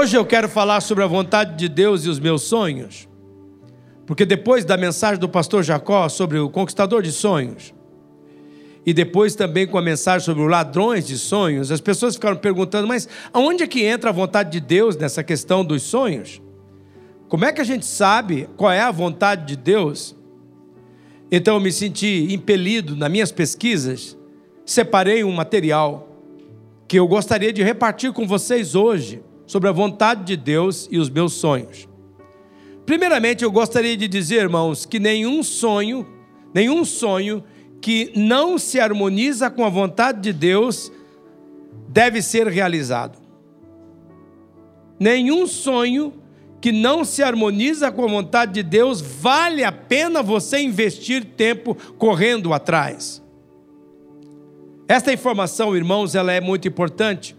Hoje eu quero falar sobre a vontade de Deus e os meus sonhos, porque depois da mensagem do pastor Jacó sobre o conquistador de sonhos, e depois também com a mensagem sobre os ladrões de sonhos, as pessoas ficaram perguntando, mas aonde é que entra a vontade de Deus nessa questão dos sonhos? Como é que a gente sabe qual é a vontade de Deus? Então eu me senti impelido nas minhas pesquisas, separei um material que eu gostaria de repartir com vocês hoje sobre a vontade de Deus e os meus sonhos. Primeiramente, eu gostaria de dizer, irmãos, que nenhum sonho, nenhum sonho que não se harmoniza com a vontade de Deus deve ser realizado. Nenhum sonho que não se harmoniza com a vontade de Deus, vale a pena você investir tempo correndo atrás. Esta informação, irmãos, ela é muito importante,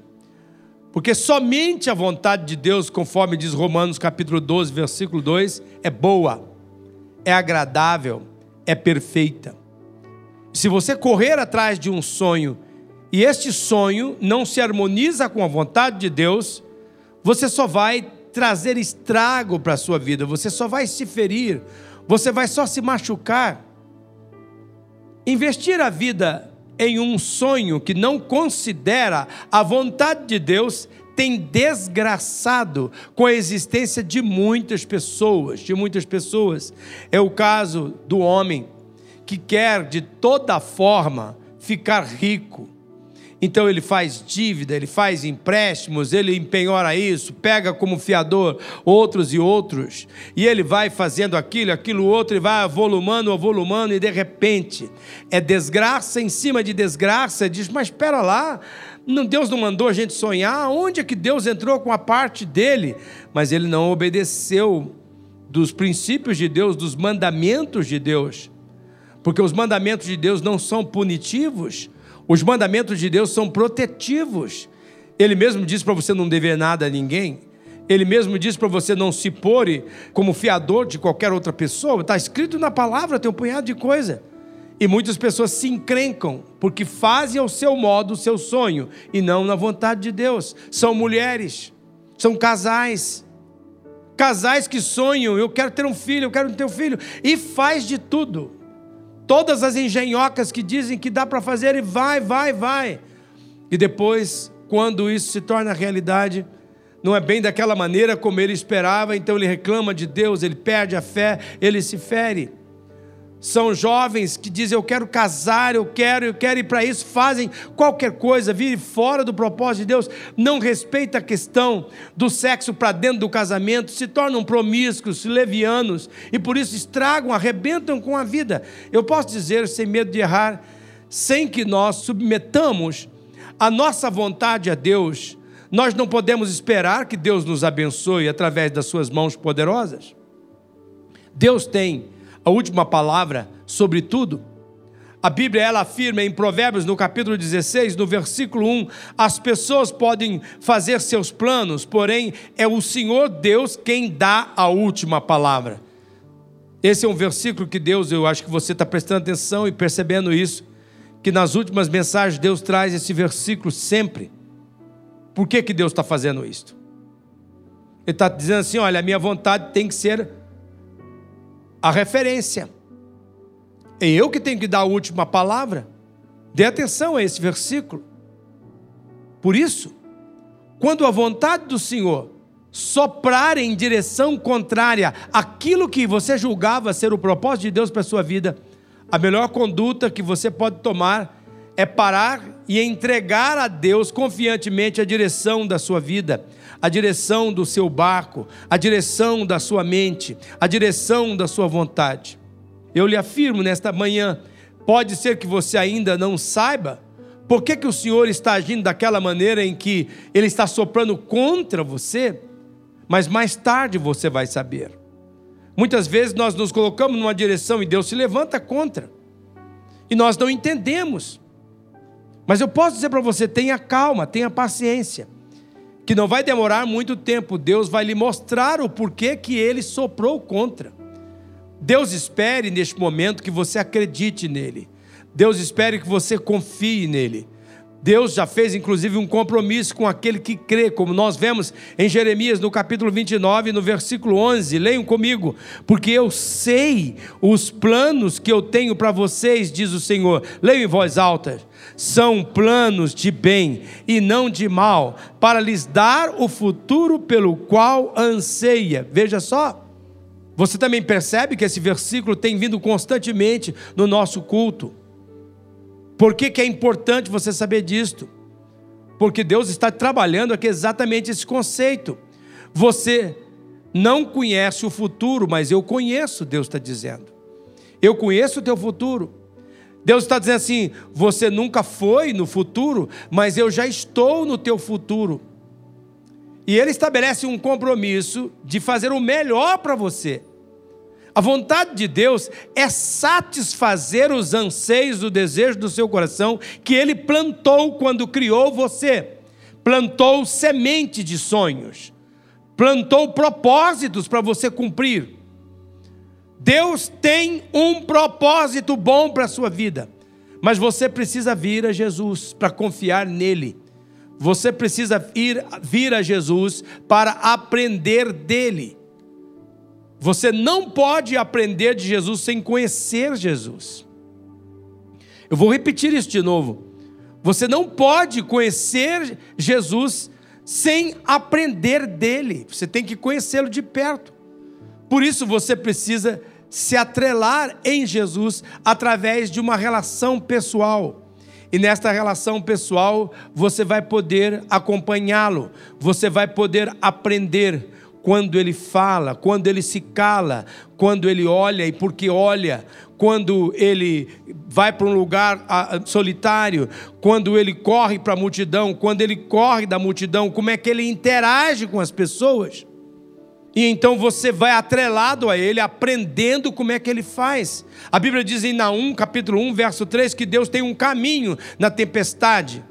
porque somente a vontade de Deus, conforme diz Romanos capítulo 12, versículo 2, é boa, é agradável, é perfeita. Se você correr atrás de um sonho e este sonho não se harmoniza com a vontade de Deus, você só vai trazer estrago para a sua vida, você só vai se ferir, você vai só se machucar. Investir a vida em um sonho que não considera a vontade de Deus tem desgraçado com a existência de muitas pessoas, de muitas pessoas. É o caso do homem que quer de toda forma ficar rico então ele faz dívida, ele faz empréstimos, ele empenhora isso, pega como fiador outros e outros, e ele vai fazendo aquilo, aquilo outro, e vai avolumando, avolumando, e de repente é desgraça em cima de desgraça. Diz, mas espera lá, Deus não mandou a gente sonhar, onde é que Deus entrou com a parte dele? Mas ele não obedeceu dos princípios de Deus, dos mandamentos de Deus, porque os mandamentos de Deus não são punitivos os mandamentos de Deus são protetivos. Ele mesmo diz para você não dever nada a ninguém. Ele mesmo diz para você não se pôr como fiador de qualquer outra pessoa. Está escrito na palavra, tem um punhado de coisa. E muitas pessoas se encrencam porque fazem ao seu modo o seu sonho e não na vontade de Deus. São mulheres, são casais. Casais que sonham, eu quero ter um filho, eu quero ter um filho, e faz de tudo todas as engenhocas que dizem que dá para fazer e vai, vai, vai. E depois, quando isso se torna realidade, não é bem daquela maneira como ele esperava, então ele reclama de Deus, ele perde a fé, ele se fere. São jovens que dizem: Eu quero casar, eu quero, eu quero, e para isso fazem qualquer coisa, virem fora do propósito de Deus, não respeita a questão do sexo para dentro do casamento, se tornam promíscuos, levianos, e por isso estragam, arrebentam com a vida. Eu posso dizer, sem medo de errar, sem que nós submetamos a nossa vontade a Deus, nós não podemos esperar que Deus nos abençoe através das suas mãos poderosas. Deus tem a última palavra sobre tudo. A Bíblia ela afirma em Provérbios, no capítulo 16, no versículo 1, as pessoas podem fazer seus planos, porém é o Senhor Deus quem dá a última palavra. Esse é um versículo que Deus, eu acho que você está prestando atenção e percebendo isso, que nas últimas mensagens Deus traz esse versículo sempre. Por que, que Deus está fazendo isso? Ele está dizendo assim: olha, a minha vontade tem que ser a referência. É eu que tenho que dar a última palavra. Dê atenção a esse versículo. Por isso, quando a vontade do Senhor soprar em direção contrária àquilo que você julgava ser o propósito de Deus para a sua vida, a melhor conduta que você pode tomar é parar e entregar a Deus confiantemente a direção da sua vida a direção do seu barco, a direção da sua mente, a direção da sua vontade. Eu lhe afirmo nesta manhã, pode ser que você ainda não saiba por que, que o Senhor está agindo daquela maneira em que Ele está soprando contra você, mas mais tarde você vai saber. Muitas vezes nós nos colocamos numa direção e Deus se levanta contra, e nós não entendemos. Mas eu posso dizer para você: tenha calma, tenha paciência que não vai demorar muito tempo, Deus vai lhe mostrar o porquê que ele soprou contra. Deus espere neste momento que você acredite nele. Deus espere que você confie nele. Deus já fez inclusive um compromisso com aquele que crê, como nós vemos em Jeremias no capítulo 29, no versículo 11. Leiam comigo, porque eu sei os planos que eu tenho para vocês, diz o Senhor. Leiam em voz alta. São planos de bem e não de mal, para lhes dar o futuro pelo qual anseia. Veja só. Você também percebe que esse versículo tem vindo constantemente no nosso culto. Por que, que é importante você saber disto? Porque Deus está trabalhando aqui exatamente esse conceito. Você não conhece o futuro, mas eu conheço, Deus está dizendo. Eu conheço o teu futuro. Deus está dizendo assim: você nunca foi no futuro, mas eu já estou no teu futuro. E Ele estabelece um compromisso de fazer o melhor para você. A vontade de Deus é satisfazer os anseios, o desejo do seu coração que ele plantou quando criou você. Plantou semente de sonhos, plantou propósitos para você cumprir. Deus tem um propósito bom para a sua vida, mas você precisa vir a Jesus para confiar nele. Você precisa ir, vir a Jesus para aprender dele. Você não pode aprender de Jesus sem conhecer Jesus. Eu vou repetir isso de novo. Você não pode conhecer Jesus sem aprender dele. Você tem que conhecê-lo de perto. Por isso você precisa se atrelar em Jesus através de uma relação pessoal. E nesta relação pessoal, você vai poder acompanhá-lo, você vai poder aprender quando ele fala, quando ele se cala, quando ele olha e porque olha, quando ele vai para um lugar solitário, quando ele corre para a multidão, quando ele corre da multidão, como é que ele interage com as pessoas. E então você vai atrelado a ele, aprendendo como é que ele faz. A Bíblia diz em Naum, capítulo 1, verso 3, que Deus tem um caminho na tempestade,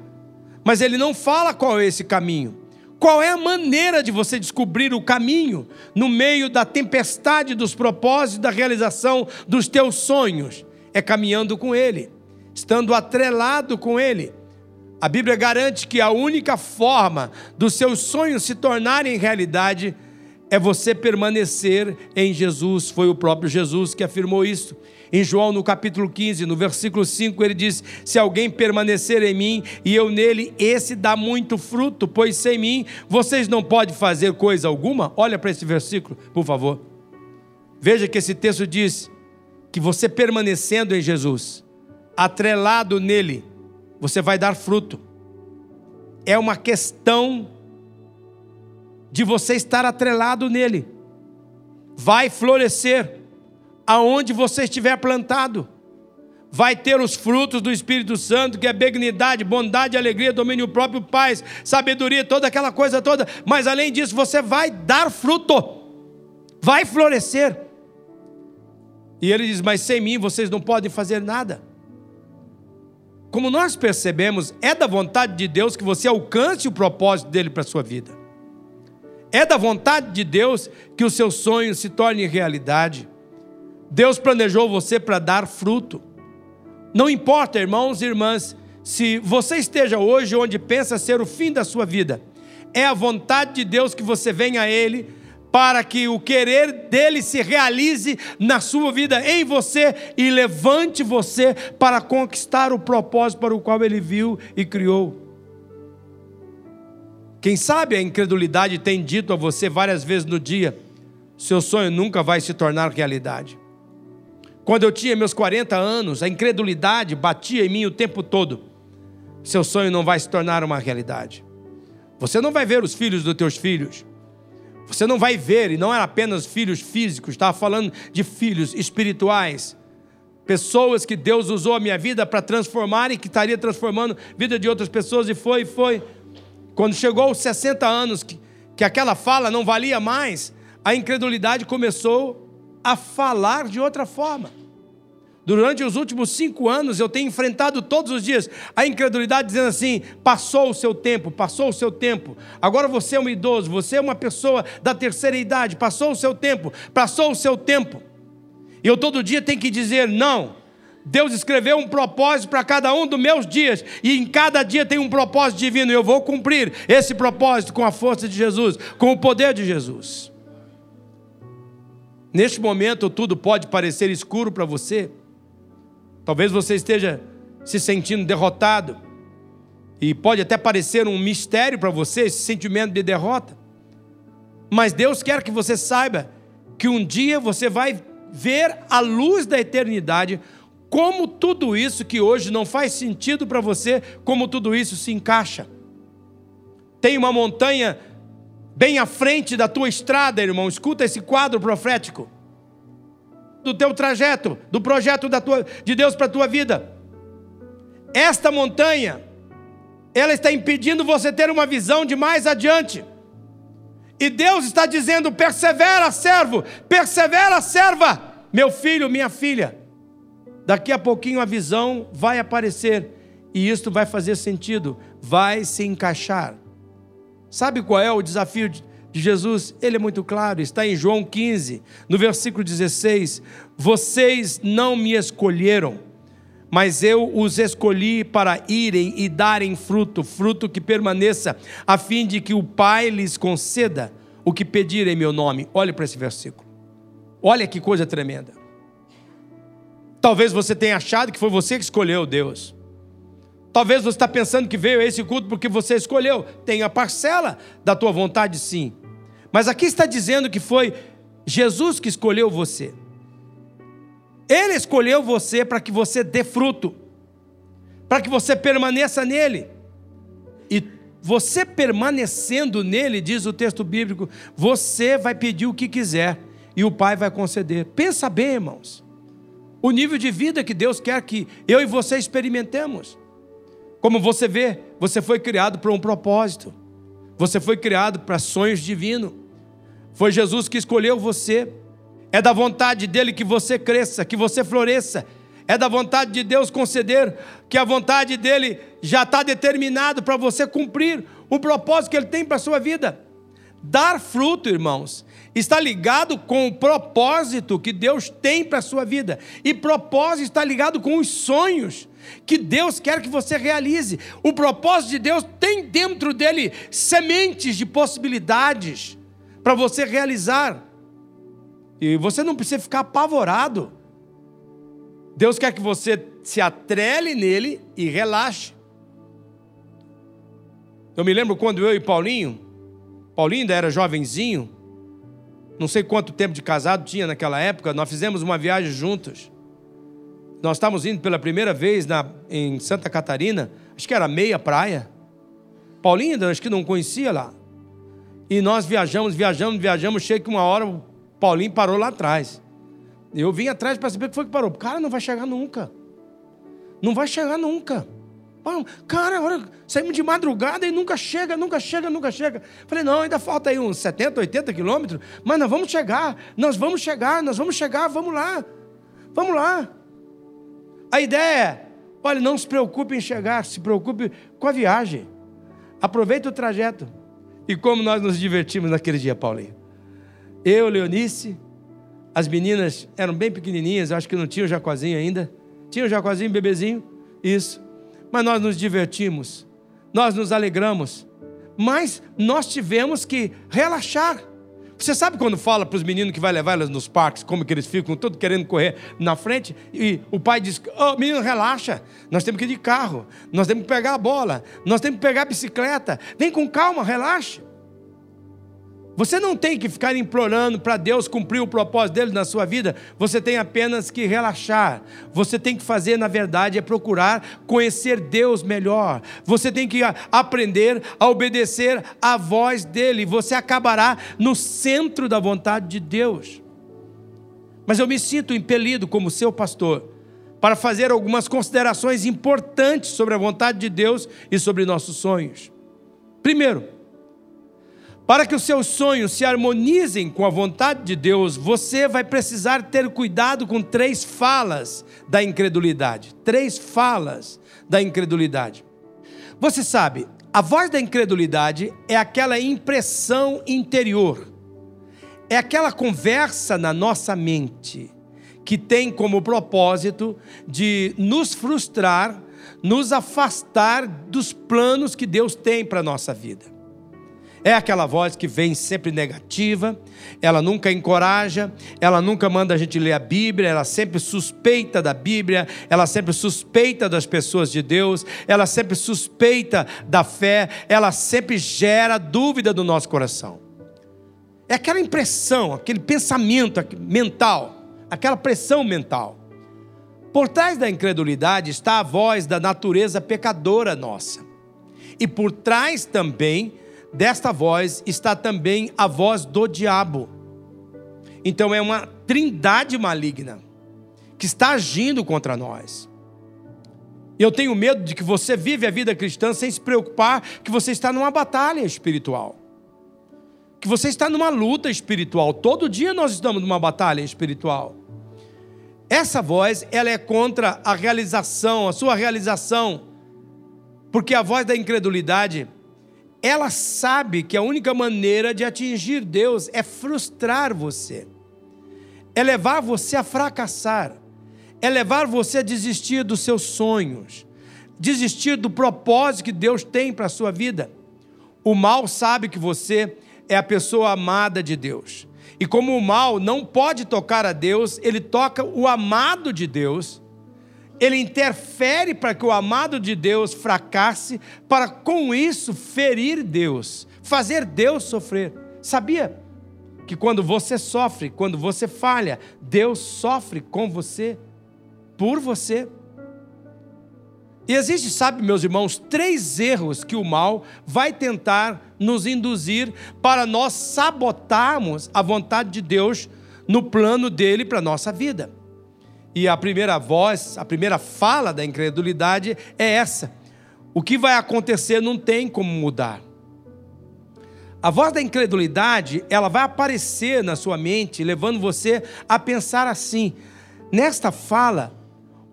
mas ele não fala qual é esse caminho. Qual é a maneira de você descobrir o caminho no meio da tempestade dos propósitos, da realização dos teus sonhos? É caminhando com Ele, estando atrelado com Ele. A Bíblia garante que a única forma dos seus sonhos se tornarem realidade é você permanecer em Jesus. Foi o próprio Jesus que afirmou isso. Em João, no capítulo 15, no versículo 5, ele diz: Se alguém permanecer em mim e eu nele, esse dá muito fruto, pois sem mim vocês não podem fazer coisa alguma. Olha para esse versículo, por favor. Veja que esse texto diz que você permanecendo em Jesus, atrelado nele, você vai dar fruto. É uma questão de você estar atrelado nele. Vai florescer aonde você estiver plantado. Vai ter os frutos do Espírito Santo, que é benignidade, bondade, alegria, domínio próprio, paz, sabedoria, toda aquela coisa toda. Mas além disso, você vai dar fruto, vai florescer. E ele diz: Mas sem mim vocês não podem fazer nada. Como nós percebemos, é da vontade de Deus que você alcance o propósito dele para a sua vida. É da vontade de Deus que os seus sonhos se tornem realidade. Deus planejou você para dar fruto. Não importa, irmãos e irmãs, se você esteja hoje onde pensa ser o fim da sua vida, é a vontade de Deus que você venha a Ele para que o querer dele se realize na sua vida, em você, e levante você para conquistar o propósito para o qual ele viu e criou. Quem sabe a incredulidade tem dito a você várias vezes no dia: seu sonho nunca vai se tornar realidade. Quando eu tinha meus 40 anos, a incredulidade batia em mim o tempo todo. Seu sonho não vai se tornar uma realidade. Você não vai ver os filhos dos teus filhos. Você não vai ver, e não era apenas filhos físicos, estava falando de filhos espirituais. Pessoas que Deus usou a minha vida para transformar e que estaria transformando a vida de outras pessoas, e foi, foi. Quando chegou aos 60 anos, que, que aquela fala não valia mais, a incredulidade começou a falar de outra forma. Durante os últimos cinco anos, eu tenho enfrentado todos os dias a incredulidade, dizendo assim: passou o seu tempo, passou o seu tempo. Agora você é um idoso, você é uma pessoa da terceira idade, passou o seu tempo, passou o seu tempo. E eu todo dia tenho que dizer: não, Deus escreveu um propósito para cada um dos meus dias, e em cada dia tem um propósito divino, e eu vou cumprir esse propósito com a força de Jesus, com o poder de Jesus. Neste momento, tudo pode parecer escuro para você. Talvez você esteja se sentindo derrotado, e pode até parecer um mistério para você esse sentimento de derrota. Mas Deus quer que você saiba que um dia você vai ver a luz da eternidade, como tudo isso que hoje não faz sentido para você, como tudo isso se encaixa. Tem uma montanha bem à frente da tua estrada, irmão. Escuta esse quadro profético do teu trajeto, do projeto da tua, de Deus para a tua vida. Esta montanha, ela está impedindo você ter uma visão de mais adiante. E Deus está dizendo: persevera, servo, persevera, serva, meu filho, minha filha. Daqui a pouquinho a visão vai aparecer e isto vai fazer sentido, vai se encaixar. Sabe qual é o desafio de Jesus? Ele é muito claro, está em João 15, no versículo 16: Vocês não me escolheram, mas eu os escolhi para irem e darem fruto, fruto que permaneça, a fim de que o Pai lhes conceda o que pedirem em meu nome. Olhe para esse versículo. Olha que coisa tremenda. Talvez você tenha achado que foi você que escolheu Deus. Talvez você está pensando que veio a esse culto porque você escolheu. Tem a parcela da tua vontade, sim. Mas aqui está dizendo que foi Jesus que escolheu você. Ele escolheu você para que você dê fruto, para que você permaneça nele. E você permanecendo nele, diz o texto bíblico, você vai pedir o que quiser e o Pai vai conceder. Pensa bem, irmãos. O nível de vida que Deus quer que eu e você experimentemos. Como você vê, você foi criado para um propósito. Você foi criado para sonhos divinos. Foi Jesus que escolheu você. É da vontade dele que você cresça, que você floresça. É da vontade de Deus conceder que a vontade dele já está determinado para você cumprir o propósito que ele tem para a sua vida. Dar fruto, irmãos, está ligado com o propósito que Deus tem para a sua vida. E propósito está ligado com os sonhos que Deus quer que você realize. O propósito de Deus tem dentro dele sementes de possibilidades para você realizar. E você não precisa ficar apavorado. Deus quer que você se atrele nele e relaxe. Eu me lembro quando eu e Paulinho, Paulinho ainda era jovenzinho, não sei quanto tempo de casado tinha naquela época, nós fizemos uma viagem juntos. Nós estávamos indo pela primeira vez na, em Santa Catarina, acho que era meia praia. Paulinho acho que não conhecia lá. E nós viajamos, viajamos, viajamos, chega que uma hora o Paulinho parou lá atrás. Eu vim atrás para saber o que foi que parou. Cara, não vai chegar nunca. Não vai chegar nunca. Cara, agora saímos de madrugada e nunca chega, nunca chega, nunca chega. Falei, não, ainda falta aí uns 70, 80 quilômetros, mas nós vamos chegar, nós vamos chegar, nós vamos chegar, vamos lá, vamos lá. A ideia é, olha, não se preocupe em chegar, se preocupe com a viagem. Aproveite o trajeto. E como nós nos divertimos naquele dia, Paulinho. Eu, Leonice, as meninas eram bem pequenininhas, acho que não tinha o Jacozinho ainda. Tinha o Jacozinho, bebezinho? Isso mas nós nos divertimos, nós nos alegramos, mas nós tivemos que relaxar. Você sabe quando fala para os meninos que vai levar elas nos parques, como que eles ficam todos querendo correr na frente, e o pai diz: oh, menino, relaxa, nós temos que ir de carro, nós temos que pegar a bola, nós temos que pegar a bicicleta, vem com calma, relaxe. Você não tem que ficar implorando para Deus cumprir o propósito dele na sua vida, você tem apenas que relaxar. Você tem que fazer, na verdade, é procurar conhecer Deus melhor. Você tem que aprender a obedecer à voz dele. Você acabará no centro da vontade de Deus. Mas eu me sinto impelido, como seu pastor, para fazer algumas considerações importantes sobre a vontade de Deus e sobre nossos sonhos. Primeiro, para que os seus sonhos se harmonizem com a vontade de Deus, você vai precisar ter cuidado com três falas da incredulidade. Três falas da incredulidade. Você sabe, a voz da incredulidade é aquela impressão interior, é aquela conversa na nossa mente que tem como propósito de nos frustrar, nos afastar dos planos que Deus tem para a nossa vida. É aquela voz que vem sempre negativa, ela nunca encoraja, ela nunca manda a gente ler a Bíblia, ela sempre suspeita da Bíblia, ela sempre suspeita das pessoas de Deus, ela sempre suspeita da fé, ela sempre gera dúvida no nosso coração. É aquela impressão, aquele pensamento mental, aquela pressão mental. Por trás da incredulidade está a voz da natureza pecadora nossa. E por trás também desta voz está também a voz do diabo. Então é uma trindade maligna que está agindo contra nós. Eu tenho medo de que você vive a vida cristã sem se preocupar que você está numa batalha espiritual. Que você está numa luta espiritual. Todo dia nós estamos numa batalha espiritual. Essa voz, ela é contra a realização, a sua realização. Porque a voz da incredulidade ela sabe que a única maneira de atingir Deus é frustrar você, é levar você a fracassar, é levar você a desistir dos seus sonhos, desistir do propósito que Deus tem para a sua vida. O mal sabe que você é a pessoa amada de Deus. E como o mal não pode tocar a Deus, ele toca o amado de Deus ele interfere para que o amado de Deus fracasse, para com isso ferir Deus, fazer Deus sofrer. Sabia que quando você sofre, quando você falha, Deus sofre com você, por você? E existe, sabe, meus irmãos, três erros que o mal vai tentar nos induzir para nós sabotarmos a vontade de Deus no plano dele para a nossa vida. E a primeira voz, a primeira fala da incredulidade é essa: o que vai acontecer não tem como mudar. A voz da incredulidade, ela vai aparecer na sua mente, levando você a pensar assim: nesta fala,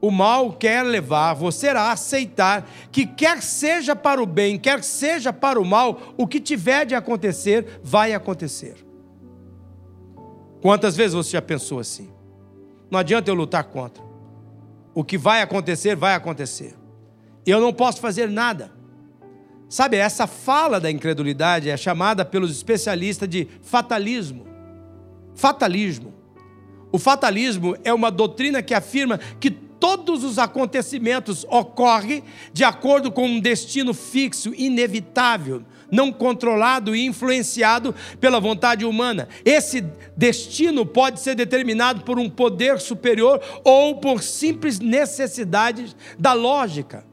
o mal quer levar você a aceitar que, quer seja para o bem, quer seja para o mal, o que tiver de acontecer, vai acontecer. Quantas vezes você já pensou assim? Não adianta eu lutar contra. O que vai acontecer, vai acontecer. Eu não posso fazer nada. Sabe, essa fala da incredulidade é chamada pelos especialistas de fatalismo. Fatalismo. O fatalismo é uma doutrina que afirma que todos os acontecimentos ocorrem de acordo com um destino fixo, inevitável, não controlado e influenciado pela vontade humana. Esse destino pode ser determinado por um poder superior ou por simples necessidades da lógica,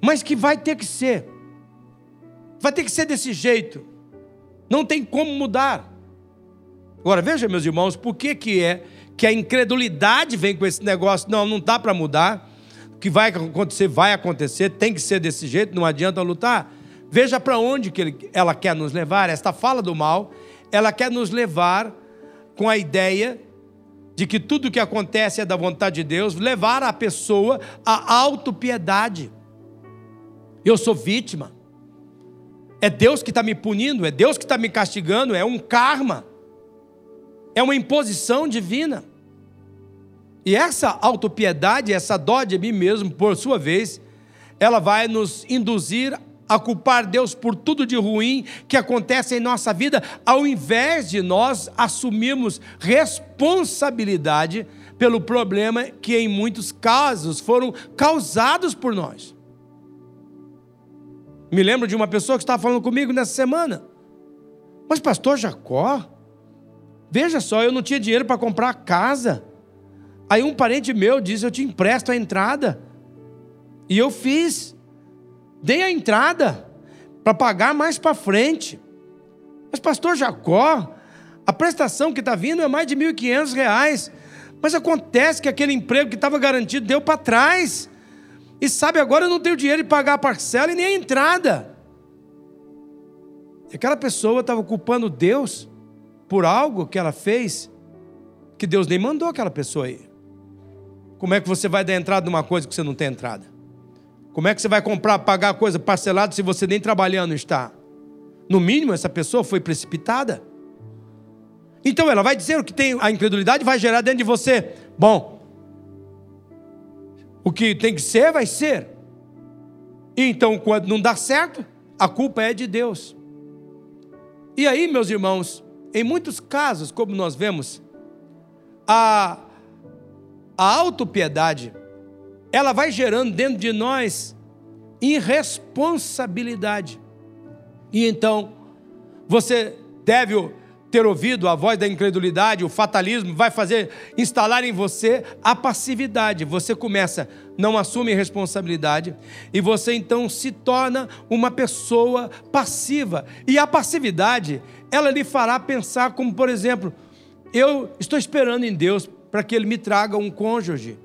mas que vai ter que ser. Vai ter que ser desse jeito. Não tem como mudar. Agora veja, meus irmãos, por que, que é que a incredulidade vem com esse negócio? Não, não dá para mudar. O que vai acontecer, vai acontecer, tem que ser desse jeito, não adianta lutar. Veja para onde que ele, ela quer nos levar. Esta fala do mal, ela quer nos levar com a ideia de que tudo que acontece é da vontade de Deus, levar a pessoa à autopiedade. Eu sou vítima. É Deus que está me punindo, é Deus que está me castigando, é um karma, é uma imposição divina. E essa autopiedade, essa dó de mim mesmo, por sua vez, ela vai nos induzir a culpar Deus por tudo de ruim que acontece em nossa vida, ao invés de nós assumirmos responsabilidade pelo problema que em muitos casos foram causados por nós. Me lembro de uma pessoa que estava falando comigo nessa semana. Mas, pastor Jacó, veja só, eu não tinha dinheiro para comprar casa. Aí um parente meu disse: Eu te empresto a entrada. E eu fiz. Dei a entrada para pagar mais para frente. Mas, pastor Jacó, a prestação que está vindo é mais de R$ 1.500. Mas acontece que aquele emprego que estava garantido deu para trás. E sabe, agora eu não tenho dinheiro de pagar a parcela e nem a entrada. E aquela pessoa estava culpando Deus por algo que ela fez que Deus nem mandou aquela pessoa aí. Como é que você vai dar entrada numa coisa que você não tem entrada? Como é que você vai comprar, pagar coisa parcelada se você nem trabalhando está? No mínimo, essa pessoa foi precipitada. Então ela vai dizer o que tem a incredulidade vai gerar dentro de você. Bom, o que tem que ser, vai ser. E então, quando não dá certo, a culpa é de Deus. E aí, meus irmãos, em muitos casos, como nós vemos, a, a autopiedade, ela vai gerando dentro de nós irresponsabilidade. E então, você deve ter ouvido a voz da incredulidade, o fatalismo, vai fazer instalar em você a passividade. Você começa, não assume responsabilidade e você então se torna uma pessoa passiva. E a passividade, ela lhe fará pensar como, por exemplo, eu estou esperando em Deus para que ele me traga um cônjuge.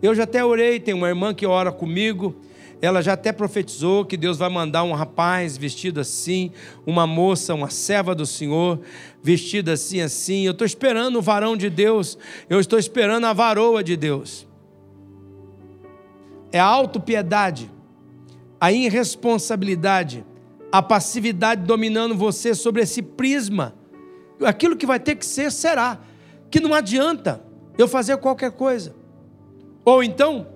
Eu já até orei, tem uma irmã que ora comigo, ela já até profetizou que Deus vai mandar um rapaz vestido assim, uma moça, uma serva do Senhor, vestida assim, assim. Eu estou esperando o varão de Deus, eu estou esperando a varoa de Deus. É a autopiedade, a irresponsabilidade, a passividade dominando você sobre esse prisma. Aquilo que vai ter que ser, será. Que não adianta eu fazer qualquer coisa. Ou então,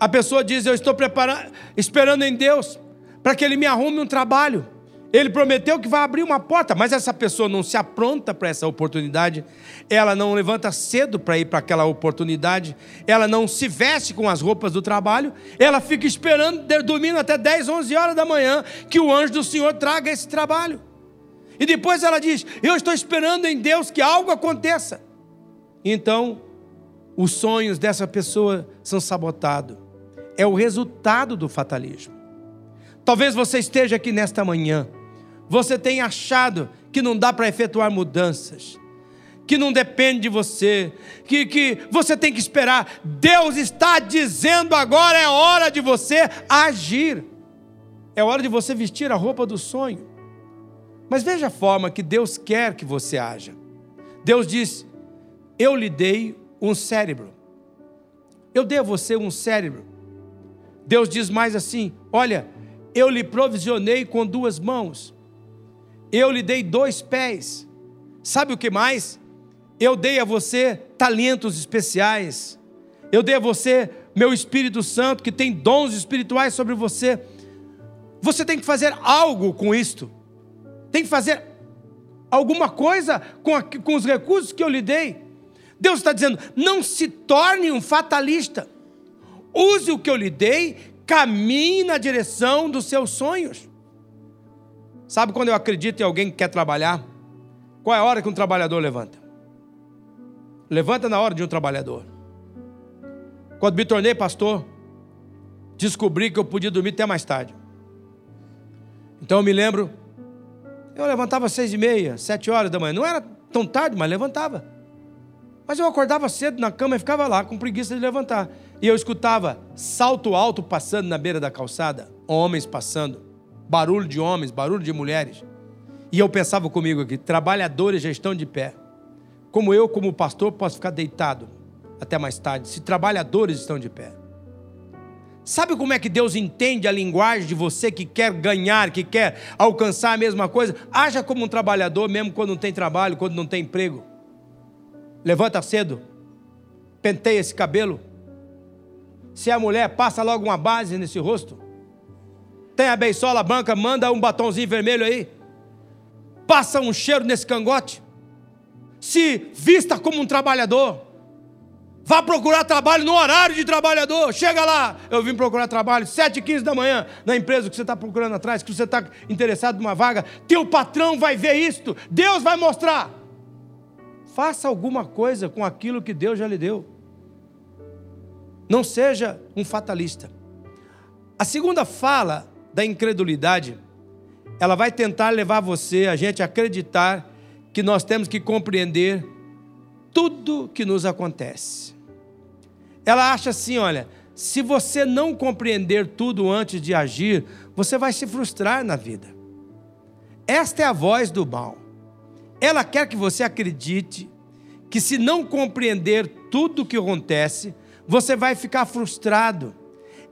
a pessoa diz: Eu estou preparando, esperando em Deus para que Ele me arrume um trabalho. Ele prometeu que vai abrir uma porta, mas essa pessoa não se apronta para essa oportunidade, ela não levanta cedo para ir para aquela oportunidade, ela não se veste com as roupas do trabalho, ela fica esperando, dormindo até 10, 11 horas da manhã, que o anjo do Senhor traga esse trabalho. E depois ela diz: Eu estou esperando em Deus que algo aconteça. Então, os sonhos dessa pessoa são sabotados é o resultado do fatalismo. Talvez você esteja aqui nesta manhã, você tenha achado que não dá para efetuar mudanças, que não depende de você, que, que você tem que esperar. Deus está dizendo agora é hora de você agir, é hora de você vestir a roupa do sonho. Mas veja a forma que Deus quer que você haja. Deus diz: Eu lhe dei um cérebro. Eu dei a você um cérebro Deus diz mais assim: Olha, eu lhe provisionei com duas mãos, eu lhe dei dois pés. Sabe o que mais? Eu dei a você talentos especiais, eu dei a você meu Espírito Santo, que tem dons espirituais sobre você. Você tem que fazer algo com isto, tem que fazer alguma coisa com, a, com os recursos que eu lhe dei. Deus está dizendo: não se torne um fatalista. Use o que eu lhe dei, caminhe na direção dos seus sonhos. Sabe quando eu acredito em alguém que quer trabalhar? Qual é a hora que um trabalhador levanta? Levanta na hora de um trabalhador. Quando me tornei pastor, descobri que eu podia dormir até mais tarde. Então eu me lembro, eu levantava às seis e meia, sete horas da manhã. Não era tão tarde, mas levantava. Mas eu acordava cedo na cama e ficava lá com preguiça de levantar. E eu escutava salto alto passando na beira da calçada, homens passando, barulho de homens, barulho de mulheres. E eu pensava comigo aqui: trabalhadores já estão de pé. Como eu, como pastor, posso ficar deitado até mais tarde, se trabalhadores estão de pé. Sabe como é que Deus entende a linguagem de você que quer ganhar, que quer alcançar a mesma coisa? Haja como um trabalhador, mesmo quando não tem trabalho, quando não tem emprego. Levanta cedo, penteia esse cabelo, se é mulher, passa logo uma base nesse rosto. Tem a beisola branca, manda um batonzinho vermelho aí. Passa um cheiro nesse cangote. Se vista como um trabalhador. Vá procurar trabalho no horário de trabalhador. Chega lá. Eu vim procurar trabalho, 7 h da manhã, na empresa que você está procurando atrás, que você está interessado numa vaga. Teu patrão vai ver isto. Deus vai mostrar. Faça alguma coisa com aquilo que Deus já lhe deu. Não seja um fatalista. A segunda fala da incredulidade, ela vai tentar levar você, a gente, a acreditar que nós temos que compreender tudo que nos acontece. Ela acha assim: olha, se você não compreender tudo antes de agir, você vai se frustrar na vida. Esta é a voz do mal. Ela quer que você acredite que, se não compreender tudo o que acontece, você vai ficar frustrado.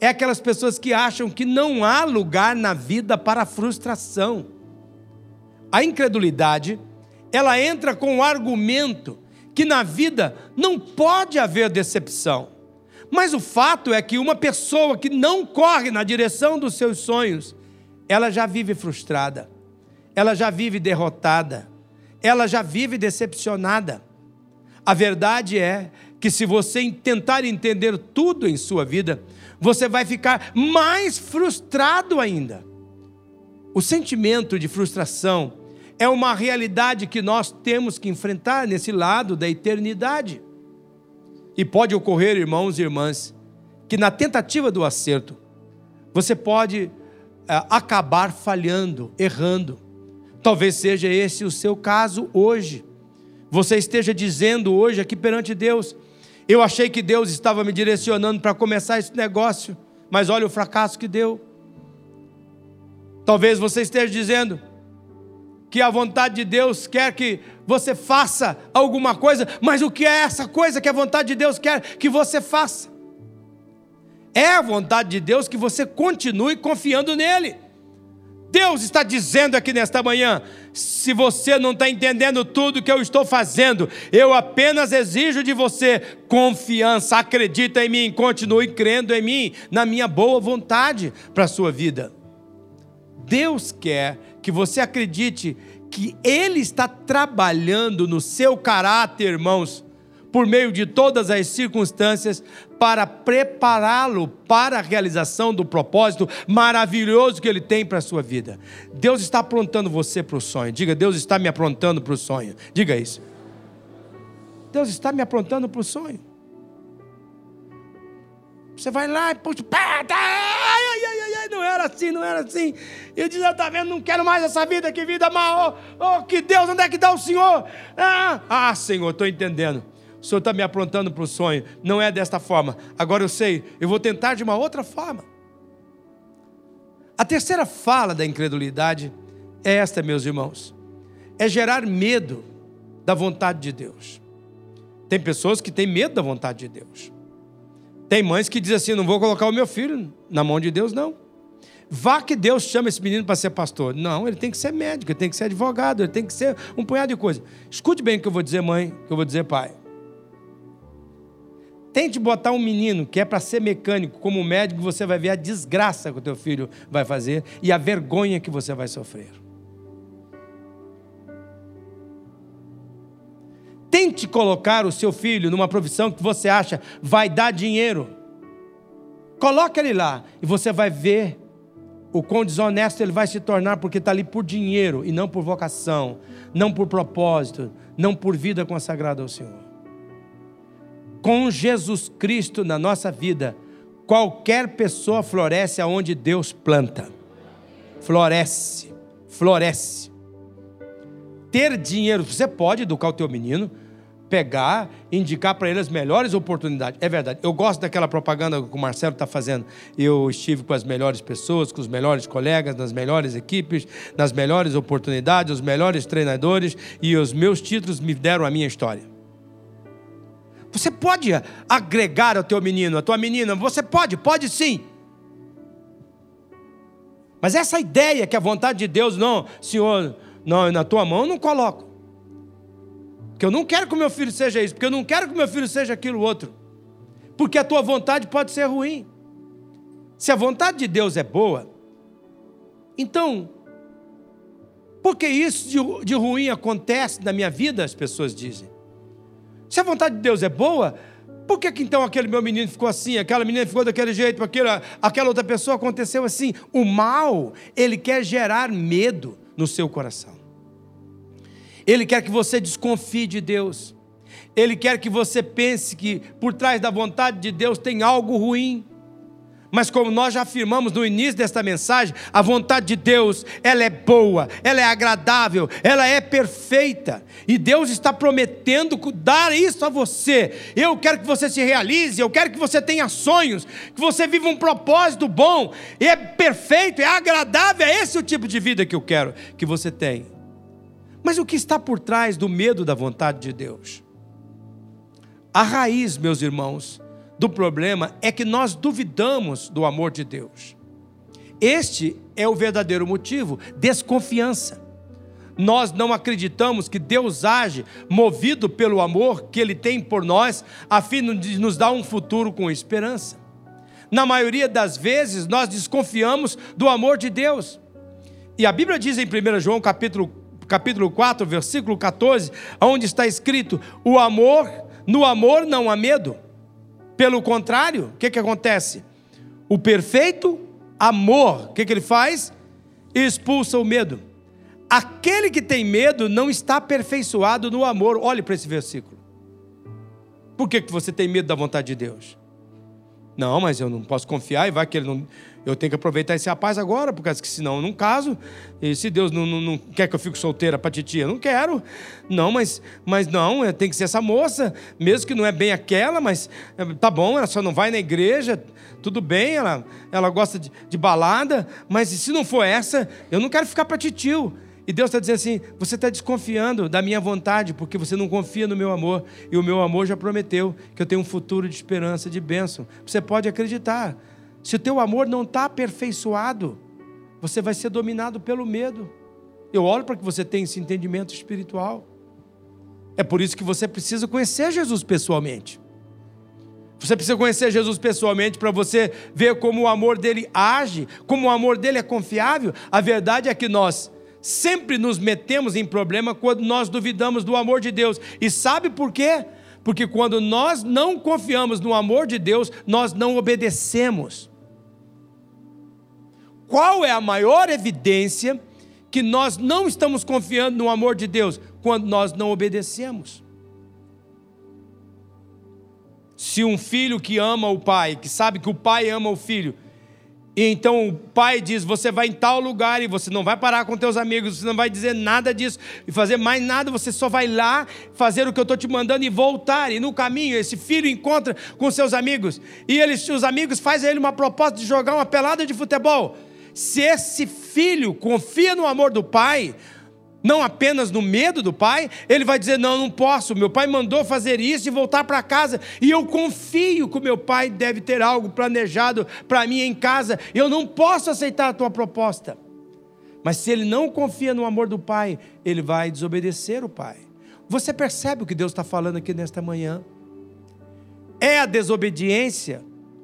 É aquelas pessoas que acham que não há lugar na vida para frustração. A incredulidade, ela entra com o argumento que na vida não pode haver decepção. Mas o fato é que uma pessoa que não corre na direção dos seus sonhos, ela já vive frustrada, ela já vive derrotada, ela já vive decepcionada. A verdade é que se você tentar entender tudo em sua vida, você vai ficar mais frustrado ainda. O sentimento de frustração é uma realidade que nós temos que enfrentar nesse lado da eternidade. E pode ocorrer, irmãos e irmãs, que na tentativa do acerto, você pode é, acabar falhando, errando. Talvez seja esse o seu caso hoje. Você esteja dizendo hoje aqui perante Deus: Eu achei que Deus estava me direcionando para começar esse negócio, mas olha o fracasso que deu. Talvez você esteja dizendo que a vontade de Deus quer que você faça alguma coisa, mas o que é essa coisa que a vontade de Deus quer que você faça? É a vontade de Deus que você continue confiando nele. Deus está dizendo aqui nesta manhã: se você não está entendendo tudo que eu estou fazendo, eu apenas exijo de você confiança, acredita em mim, continue crendo em mim, na minha boa vontade para a sua vida. Deus quer que você acredite que Ele está trabalhando no seu caráter, irmãos, por meio de todas as circunstâncias, para prepará-lo para a realização do propósito maravilhoso que Ele tem para a sua vida. Deus está aprontando você para o sonho. Diga, Deus está me aprontando para o sonho. Diga isso. Deus está me aprontando para o sonho. Você vai lá e puxa, pá, tá, ai, ai, ai, ai, não era assim, não era assim. E eu dizia, tá vendo, não quero mais essa vida, que vida mal. Oh, oh, que Deus, onde é que está o Senhor? Ah, ah Senhor, estou entendendo. O Senhor está me aprontando para o sonho. Não é desta forma. Agora eu sei, eu vou tentar de uma outra forma. A terceira fala da incredulidade é esta, meus irmãos: é gerar medo da vontade de Deus. Tem pessoas que têm medo da vontade de Deus. Tem mães que dizem assim: não vou colocar o meu filho na mão de Deus, não. Vá que Deus chama esse menino para ser pastor. Não, ele tem que ser médico, ele tem que ser advogado, ele tem que ser um punhado de coisas. Escute bem o que eu vou dizer, mãe, o que eu vou dizer, pai. Tente botar um menino que é para ser mecânico como médico, você vai ver a desgraça que o teu filho vai fazer e a vergonha que você vai sofrer. Tente colocar o seu filho numa profissão que você acha vai dar dinheiro. Coloque ele lá e você vai ver o quão desonesto ele vai se tornar porque está ali por dinheiro e não por vocação, não por propósito, não por vida consagrada ao Senhor. Com Jesus Cristo na nossa vida, qualquer pessoa floresce aonde Deus planta. Floresce, floresce. Ter dinheiro, você pode educar o teu menino, pegar, indicar para ele as melhores oportunidades. É verdade. Eu gosto daquela propaganda que o Marcelo está fazendo. Eu estive com as melhores pessoas, com os melhores colegas, nas melhores equipes, nas melhores oportunidades, os melhores treinadores e os meus títulos me deram a minha história. Você pode agregar ao teu menino, à tua menina, você pode, pode sim. Mas essa ideia que a vontade de Deus, não, Senhor, não, na tua mão eu não coloco. Porque eu não quero que o meu filho seja isso, porque eu não quero que o meu filho seja aquilo outro. Porque a tua vontade pode ser ruim. Se a vontade de Deus é boa, então, por que isso de, de ruim acontece na minha vida, as pessoas dizem? Se a vontade de Deus é boa, por que, que então aquele meu menino ficou assim, aquela menina ficou daquele jeito, aquela, aquela outra pessoa aconteceu assim? O mal, ele quer gerar medo no seu coração. Ele quer que você desconfie de Deus. Ele quer que você pense que por trás da vontade de Deus tem algo ruim. Mas como nós já afirmamos no início desta mensagem, a vontade de Deus, ela é boa, ela é agradável, ela é perfeita. E Deus está prometendo dar isso a você. Eu quero que você se realize, eu quero que você tenha sonhos, que você viva um propósito bom. E é perfeito, é agradável, é esse o tipo de vida que eu quero que você tenha. Mas o que está por trás do medo da vontade de Deus? A raiz, meus irmãos, do problema é que nós duvidamos do amor de Deus. Este é o verdadeiro motivo, desconfiança. nós não acreditamos que Deus age movido pelo amor que Ele tem por nós, a fim de nos dar um futuro com esperança. Na maioria das vezes, nós desconfiamos do amor de Deus. E a Bíblia diz em 1 João capítulo, capítulo 4, versículo 14, onde está escrito: o amor, no amor não há medo. Pelo contrário, o que, que acontece? O perfeito amor, o que, que ele faz? Expulsa o medo. Aquele que tem medo não está aperfeiçoado no amor. Olhe para esse versículo. Por que, que você tem medo da vontade de Deus? Não, mas eu não posso confiar e vai que ele não. Eu tenho que aproveitar esse rapaz agora, porque senão eu não caso. E se Deus não, não, não quer que eu fique solteira para titia, eu não quero. Não, mas, mas não, tem que ser essa moça, mesmo que não é bem aquela, mas é, tá bom, ela só não vai na igreja, tudo bem, ela, ela gosta de, de balada, mas se não for essa, eu não quero ficar para titio. E Deus está dizendo assim: você está desconfiando da minha vontade, porque você não confia no meu amor. E o meu amor já prometeu que eu tenho um futuro de esperança, de bênção. Você pode acreditar. Se o teu amor não está aperfeiçoado, você vai ser dominado pelo medo. Eu olho para que você tenha esse entendimento espiritual. É por isso que você precisa conhecer Jesus pessoalmente. Você precisa conhecer Jesus pessoalmente para você ver como o amor dele age, como o amor dele é confiável. A verdade é que nós sempre nos metemos em problema quando nós duvidamos do amor de Deus. E sabe por quê? Porque quando nós não confiamos no amor de Deus, nós não obedecemos. Qual é a maior evidência que nós não estamos confiando no amor de Deus? Quando nós não obedecemos. Se um filho que ama o pai, que sabe que o pai ama o filho, e então o pai diz: Você vai em tal lugar e você não vai parar com teus amigos, você não vai dizer nada disso e fazer mais nada, você só vai lá fazer o que eu estou te mandando e voltar. E no caminho, esse filho encontra com seus amigos e eles, os amigos fazem a ele uma proposta de jogar uma pelada de futebol. Se esse filho confia no amor do pai, não apenas no medo do pai, ele vai dizer: Não, não posso. Meu pai mandou fazer isso e voltar para casa, e eu confio que o meu pai deve ter algo planejado para mim em casa. Eu não posso aceitar a tua proposta. Mas se ele não confia no amor do pai, ele vai desobedecer o pai. Você percebe o que Deus está falando aqui nesta manhã? É a desobediência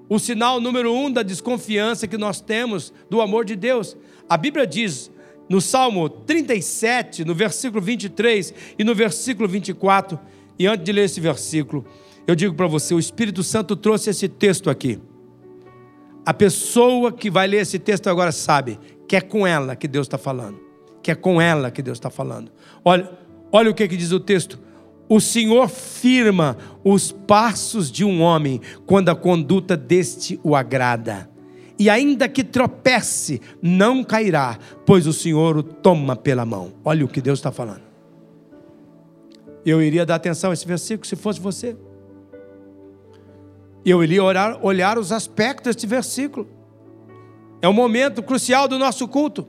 o sinal número um da desconfiança que nós temos do amor de Deus. A Bíblia diz no Salmo 37, no versículo 23 e no versículo 24. E antes de ler esse versículo, eu digo para você: o Espírito Santo trouxe esse texto aqui. A pessoa que vai ler esse texto agora sabe que é com ela que Deus está falando. Que é com ela que Deus está falando. Olha, olha o que, que diz o texto. O Senhor firma os passos de um homem quando a conduta deste o agrada e ainda que tropece, não cairá, pois o Senhor o toma pela mão. Olha o que Deus está falando. Eu iria dar atenção a esse versículo se fosse você. Eu iria orar, olhar os aspectos deste versículo. É um momento crucial do nosso culto.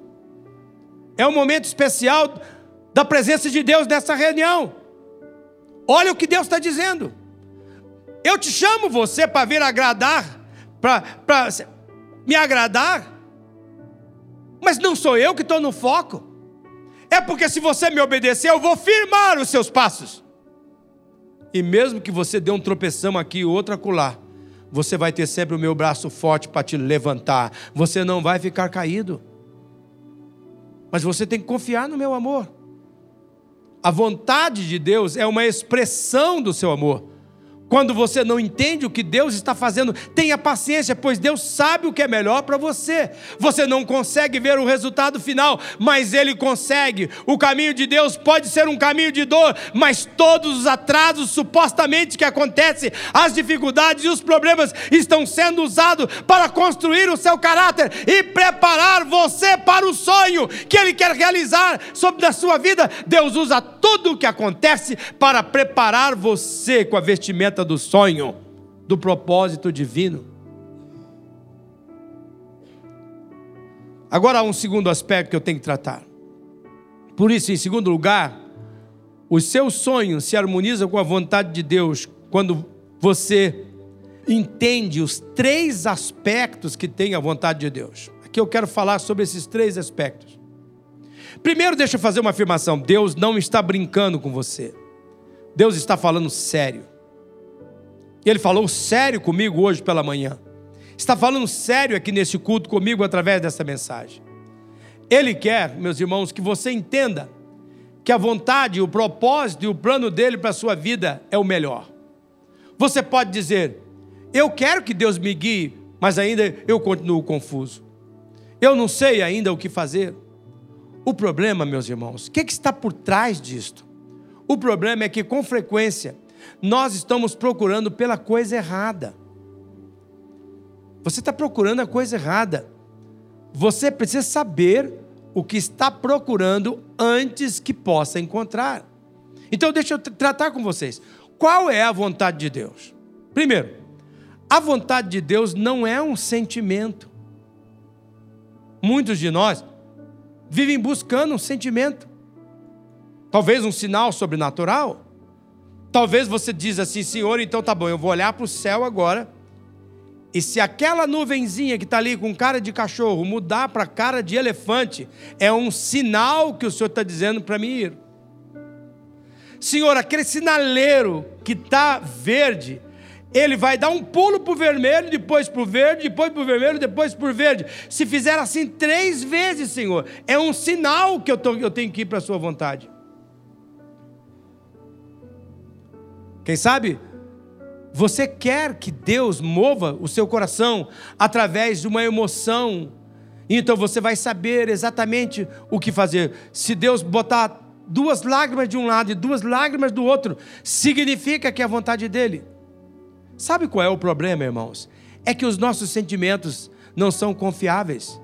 É um momento especial da presença de Deus nessa reunião. Olha o que Deus está dizendo. Eu te chamo você para vir agradar, para me agradar, mas não sou eu que estou no foco. É porque se você me obedecer, eu vou firmar os seus passos. E mesmo que você dê um tropeção aqui e outro acolá, você vai ter sempre o meu braço forte para te levantar. Você não vai ficar caído. Mas você tem que confiar no meu amor. A vontade de Deus é uma expressão do seu amor. Quando você não entende o que Deus está fazendo, tenha paciência, pois Deus sabe o que é melhor para você. Você não consegue ver o resultado final, mas Ele consegue. O caminho de Deus pode ser um caminho de dor, mas todos os atrasos supostamente que acontecem, as dificuldades e os problemas estão sendo usados para construir o seu caráter e preparar você para o sonho que Ele quer realizar sobre a sua vida. Deus usa tudo o que acontece para preparar você com a vestimenta do sonho, do propósito divino. Agora há um segundo aspecto que eu tenho que tratar. Por isso, em segundo lugar, os seus sonhos se harmonizam com a vontade de Deus quando você entende os três aspectos que tem a vontade de Deus. Aqui eu quero falar sobre esses três aspectos. Primeiro, deixa eu fazer uma afirmação: Deus não está brincando com você. Deus está falando sério. Ele falou sério comigo hoje pela manhã. Está falando sério aqui nesse culto comigo através dessa mensagem. Ele quer, meus irmãos, que você entenda que a vontade, o propósito e o plano dele para a sua vida é o melhor. Você pode dizer: Eu quero que Deus me guie, mas ainda eu continuo confuso. Eu não sei ainda o que fazer. O problema, meus irmãos, o que, que está por trás disto? O problema é que, com frequência, nós estamos procurando pela coisa errada. Você está procurando a coisa errada. Você precisa saber o que está procurando antes que possa encontrar. Então, deixa eu tratar com vocês. Qual é a vontade de Deus? Primeiro, a vontade de Deus não é um sentimento. Muitos de nós vivem buscando um sentimento, talvez um sinal sobrenatural. Talvez você diz assim, Senhor, então tá bom, eu vou olhar para o céu agora e se aquela nuvenzinha que está ali com cara de cachorro mudar para cara de elefante, é um sinal que o Senhor está dizendo para mim ir. Senhor, aquele sinaleiro que está verde, ele vai dar um pulo para o vermelho, depois para o verde, depois para o vermelho, depois para o verde. Se fizer assim três vezes, Senhor, é um sinal que eu, tô, eu tenho que ir para a Sua vontade. Quem sabe você quer que Deus mova o seu coração através de uma emoção. Então você vai saber exatamente o que fazer. Se Deus botar duas lágrimas de um lado e duas lágrimas do outro, significa que é a vontade dele. Sabe qual é o problema, irmãos? É que os nossos sentimentos não são confiáveis.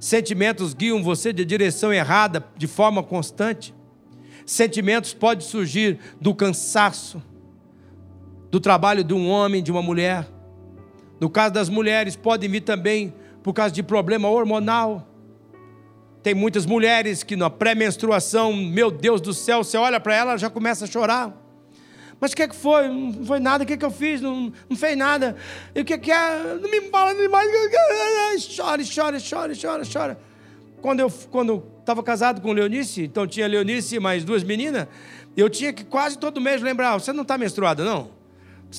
Sentimentos guiam você de direção errada de forma constante. Sentimentos podem surgir do cansaço, do trabalho de um homem, de uma mulher. No caso das mulheres, podem vir também por causa de problema hormonal. Tem muitas mulheres que na pré-menstruação, meu Deus do céu, você olha para ela, já começa a chorar. Mas o que, é que foi? Não foi nada, o que, é que eu fiz? Não, não fez nada. E o que, é que é? Não me fala demais. Chora, chora, chora, chora, chora. Quando eu quando estava casado com Leonice, então tinha Leonice e mais duas meninas, eu tinha que quase todo mês lembrar: você não está menstruada, não?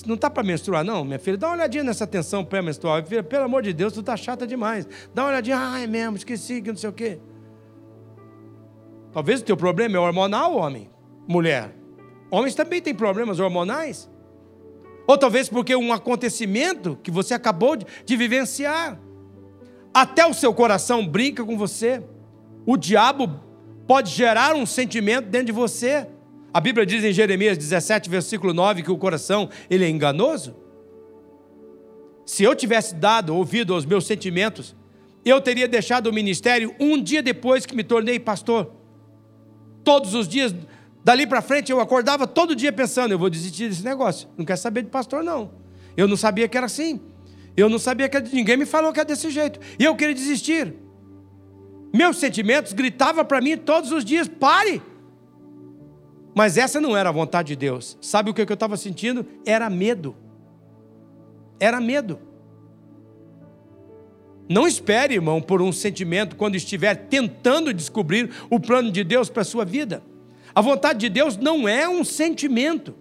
Não está para menstruar, não, minha filha? Dá uma olhadinha nessa tensão pré-menstrual. Filha, pelo amor de Deus, tu está chata demais. Dá uma olhadinha, ah, é mesmo, esqueci que não sei o quê. Talvez o teu problema é hormonal, homem, mulher. Homens também têm problemas hormonais. Ou talvez porque um acontecimento que você acabou de, de vivenciar. Até o seu coração brinca com você. O diabo pode gerar um sentimento dentro de você. A Bíblia diz em Jeremias 17, versículo 9, que o coração ele é enganoso. Se eu tivesse dado ouvido aos meus sentimentos, eu teria deixado o ministério um dia depois que me tornei pastor. Todos os dias, dali para frente, eu acordava todo dia pensando: eu vou desistir desse negócio. Não quero saber de pastor, não. Eu não sabia que era assim. Eu não sabia que ninguém me falou que era desse jeito. E eu queria desistir. Meus sentimentos gritavam para mim todos os dias: pare. Mas essa não era a vontade de Deus. Sabe o que eu estava sentindo? Era medo. Era medo. Não espere, irmão, por um sentimento quando estiver tentando descobrir o plano de Deus para a sua vida. A vontade de Deus não é um sentimento.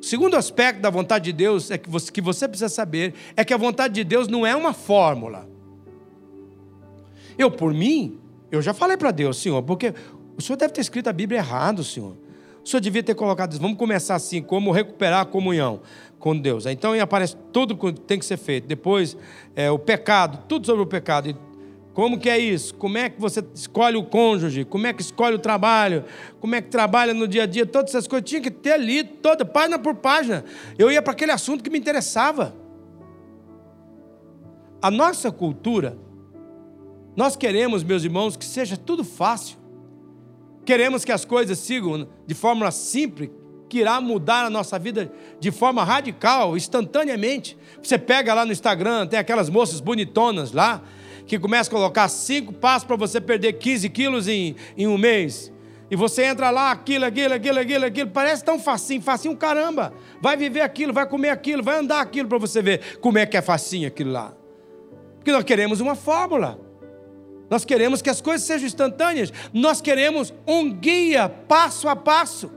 O segundo aspecto da vontade de Deus é que você, que você precisa saber é que a vontade de Deus não é uma fórmula. Eu, por mim, eu já falei para Deus, Senhor, porque o senhor deve ter escrito a Bíblia errado, senhor. O senhor devia ter colocado. Vamos começar assim, como recuperar a comunhão com Deus. Então aparece tudo que tem que ser feito. Depois, é, o pecado, tudo sobre o pecado. E como que é isso? Como é que você escolhe o cônjuge? Como é que escolhe o trabalho? Como é que trabalha no dia a dia? Todas essas coisas. Tinha que ter ali, toda, página por página. Eu ia para aquele assunto que me interessava. A nossa cultura, nós queremos, meus irmãos, que seja tudo fácil. Queremos que as coisas sigam de forma simples, que irá mudar a nossa vida de forma radical, instantaneamente. Você pega lá no Instagram, tem aquelas moças bonitonas lá, que começam a colocar cinco passos para você perder 15 quilos em, em um mês. E você entra lá, aquilo, aquilo, aquilo, aquilo, aquilo, parece tão facinho, facinho caramba. Vai viver aquilo, vai comer aquilo, vai andar aquilo para você ver como é que é facinho aquilo lá. Porque nós queremos uma fórmula. Nós queremos que as coisas sejam instantâneas. Nós queremos um guia passo a passo.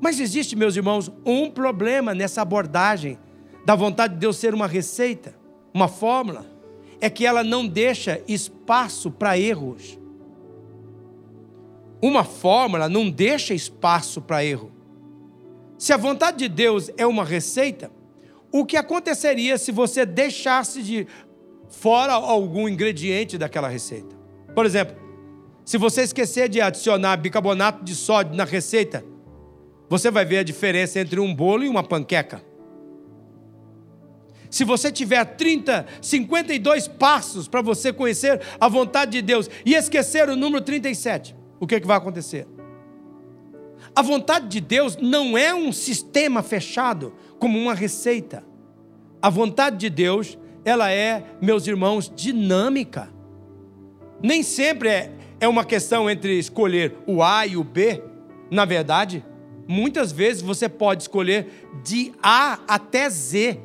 Mas existe, meus irmãos, um problema nessa abordagem da vontade de Deus ser uma receita, uma fórmula, é que ela não deixa espaço para erros. Uma fórmula não deixa espaço para erro. Se a vontade de Deus é uma receita, o que aconteceria se você deixasse de fora algum ingrediente daquela receita? Por exemplo, se você esquecer de adicionar bicarbonato de sódio na receita, você vai ver a diferença entre um bolo e uma panqueca. Se você tiver 30, 52 passos para você conhecer a vontade de Deus e esquecer o número 37, o que, é que vai acontecer? A vontade de Deus não é um sistema fechado, como uma receita. A vontade de Deus, ela é, meus irmãos, dinâmica. Nem sempre é, é uma questão entre escolher o A e o B. Na verdade, muitas vezes você pode escolher de A até Z,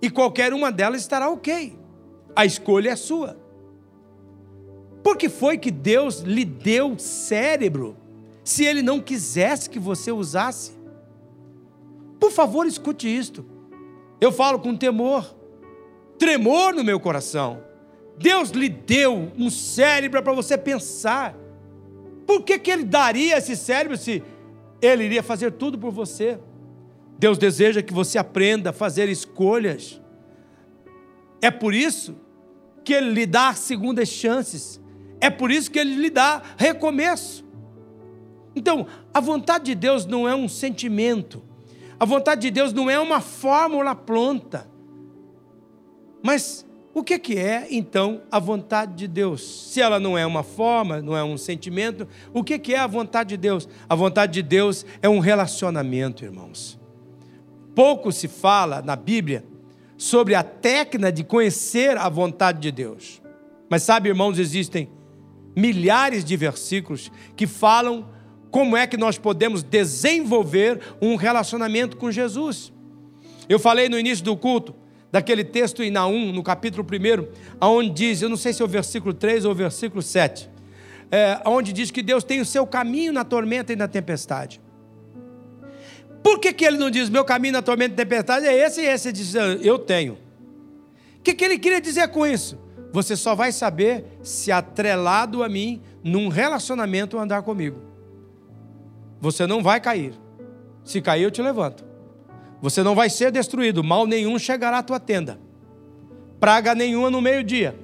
e qualquer uma delas estará ok. A escolha é sua. Por que foi que Deus lhe deu cérebro se ele não quisesse que você usasse? Por favor, escute isto. Eu falo com temor, tremor no meu coração. Deus lhe deu um cérebro para você pensar. Por que, que ele daria esse cérebro se ele iria fazer tudo por você? Deus deseja que você aprenda a fazer escolhas. É por isso que ele lhe dá segundas chances. É por isso que ele lhe dá recomeço. Então, a vontade de Deus não é um sentimento, a vontade de Deus não é uma fórmula pronta. Mas o que é então a vontade de Deus? Se ela não é uma forma, não é um sentimento, o que é a vontade de Deus? A vontade de Deus é um relacionamento, irmãos. Pouco se fala na Bíblia sobre a técnica de conhecer a vontade de Deus. Mas sabe, irmãos, existem milhares de versículos que falam como é que nós podemos desenvolver um relacionamento com Jesus. Eu falei no início do culto daquele texto em Naum, no capítulo 1, onde diz, eu não sei se é o versículo 3 ou o versículo 7, é, onde diz que Deus tem o seu caminho na tormenta e na tempestade. Por que, que ele não diz, meu caminho na tormenta e na tempestade é esse e esse? Ele diz, eu tenho. O que, que ele queria dizer com isso? Você só vai saber se atrelado a mim, num relacionamento, andar comigo. Você não vai cair. Se cair, eu te levanto. Você não vai ser destruído, mal nenhum chegará à tua tenda. Praga nenhuma no meio-dia.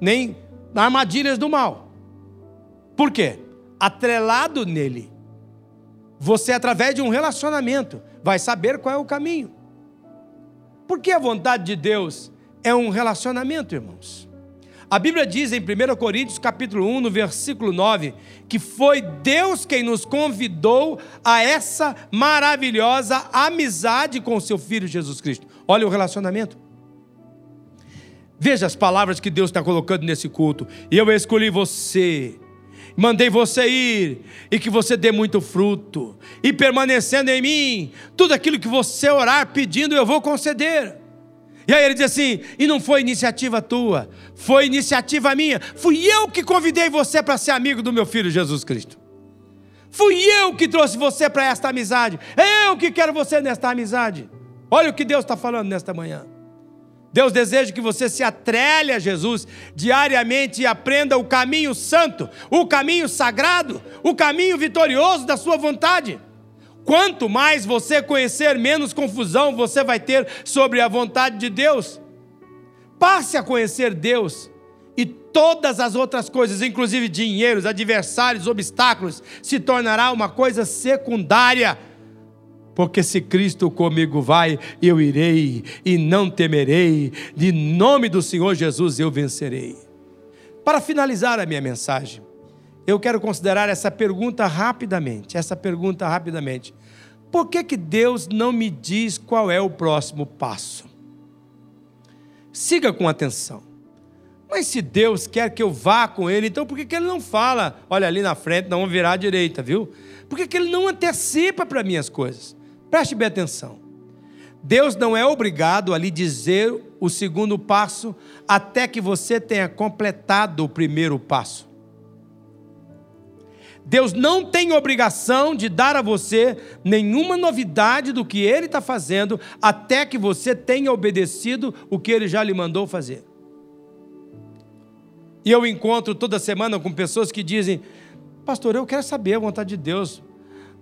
Nem armadilhas do mal. Por quê? Atrelado nele. Você, através de um relacionamento, vai saber qual é o caminho. Porque a vontade de Deus é um relacionamento, irmãos. A Bíblia diz em 1 Coríntios capítulo 1, no versículo 9, que foi Deus quem nos convidou a essa maravilhosa amizade com o seu Filho Jesus Cristo. Olha o relacionamento. Veja as palavras que Deus está colocando nesse culto. E eu escolhi você, mandei você ir, e que você dê muito fruto, e permanecendo em mim, tudo aquilo que você orar pedindo, eu vou conceder. E aí ele diz assim: e não foi iniciativa tua, foi iniciativa minha. Fui eu que convidei você para ser amigo do meu filho Jesus Cristo. Fui eu que trouxe você para esta amizade. É eu que quero você nesta amizade. Olha o que Deus está falando nesta manhã. Deus deseja que você se atrele a Jesus diariamente e aprenda o caminho santo, o caminho sagrado, o caminho vitorioso da sua vontade. Quanto mais você conhecer, menos confusão você vai ter sobre a vontade de Deus. Passe a conhecer Deus e todas as outras coisas, inclusive dinheiros, adversários, obstáculos, se tornará uma coisa secundária. Porque se Cristo comigo vai, eu irei e não temerei, de nome do Senhor Jesus eu vencerei. Para finalizar a minha mensagem, eu quero considerar essa pergunta rapidamente. Essa pergunta rapidamente. Por que, que Deus não me diz qual é o próximo passo? Siga com atenção. Mas se Deus quer que eu vá com Ele, então por que, que Ele não fala, olha ali na frente, não virar à direita, viu? Por que, que Ele não antecipa para mim as coisas? Preste bem atenção. Deus não é obrigado a lhe dizer o segundo passo até que você tenha completado o primeiro passo. Deus não tem obrigação de dar a você nenhuma novidade do que Ele está fazendo até que você tenha obedecido o que Ele já lhe mandou fazer. E eu encontro toda semana com pessoas que dizem: Pastor, eu quero saber a vontade de Deus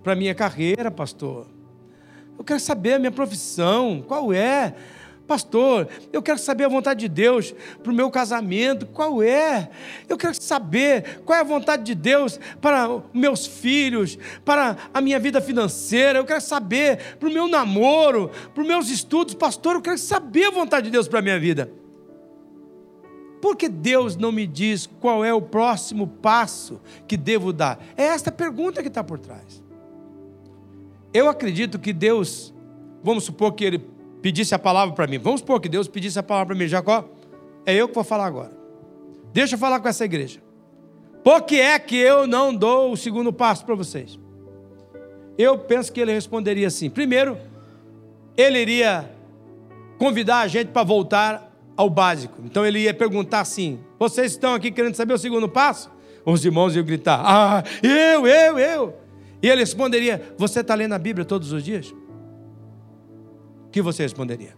para a minha carreira, pastor. Eu quero saber a minha profissão, qual é? Pastor, eu quero saber a vontade de Deus para o meu casamento, qual é? Eu quero saber qual é a vontade de Deus para meus filhos, para a minha vida financeira, eu quero saber para o meu namoro, para os meus estudos, pastor, eu quero saber a vontade de Deus para a minha vida. Por que Deus não me diz qual é o próximo passo que devo dar? É esta pergunta que está por trás. Eu acredito que Deus, vamos supor que Ele pedisse a palavra para mim. Vamos supor que Deus pedisse a palavra para mim, Jacó. É eu que vou falar agora. Deixa eu falar com essa igreja. Por que é que eu não dou o segundo passo para vocês? Eu penso que ele responderia assim: primeiro, ele iria convidar a gente para voltar ao básico. Então ele ia perguntar assim: vocês estão aqui querendo saber o segundo passo? Os irmãos iam gritar: ah, eu, eu, eu. E ele responderia: Você está lendo a Bíblia todos os dias? Que você responderia?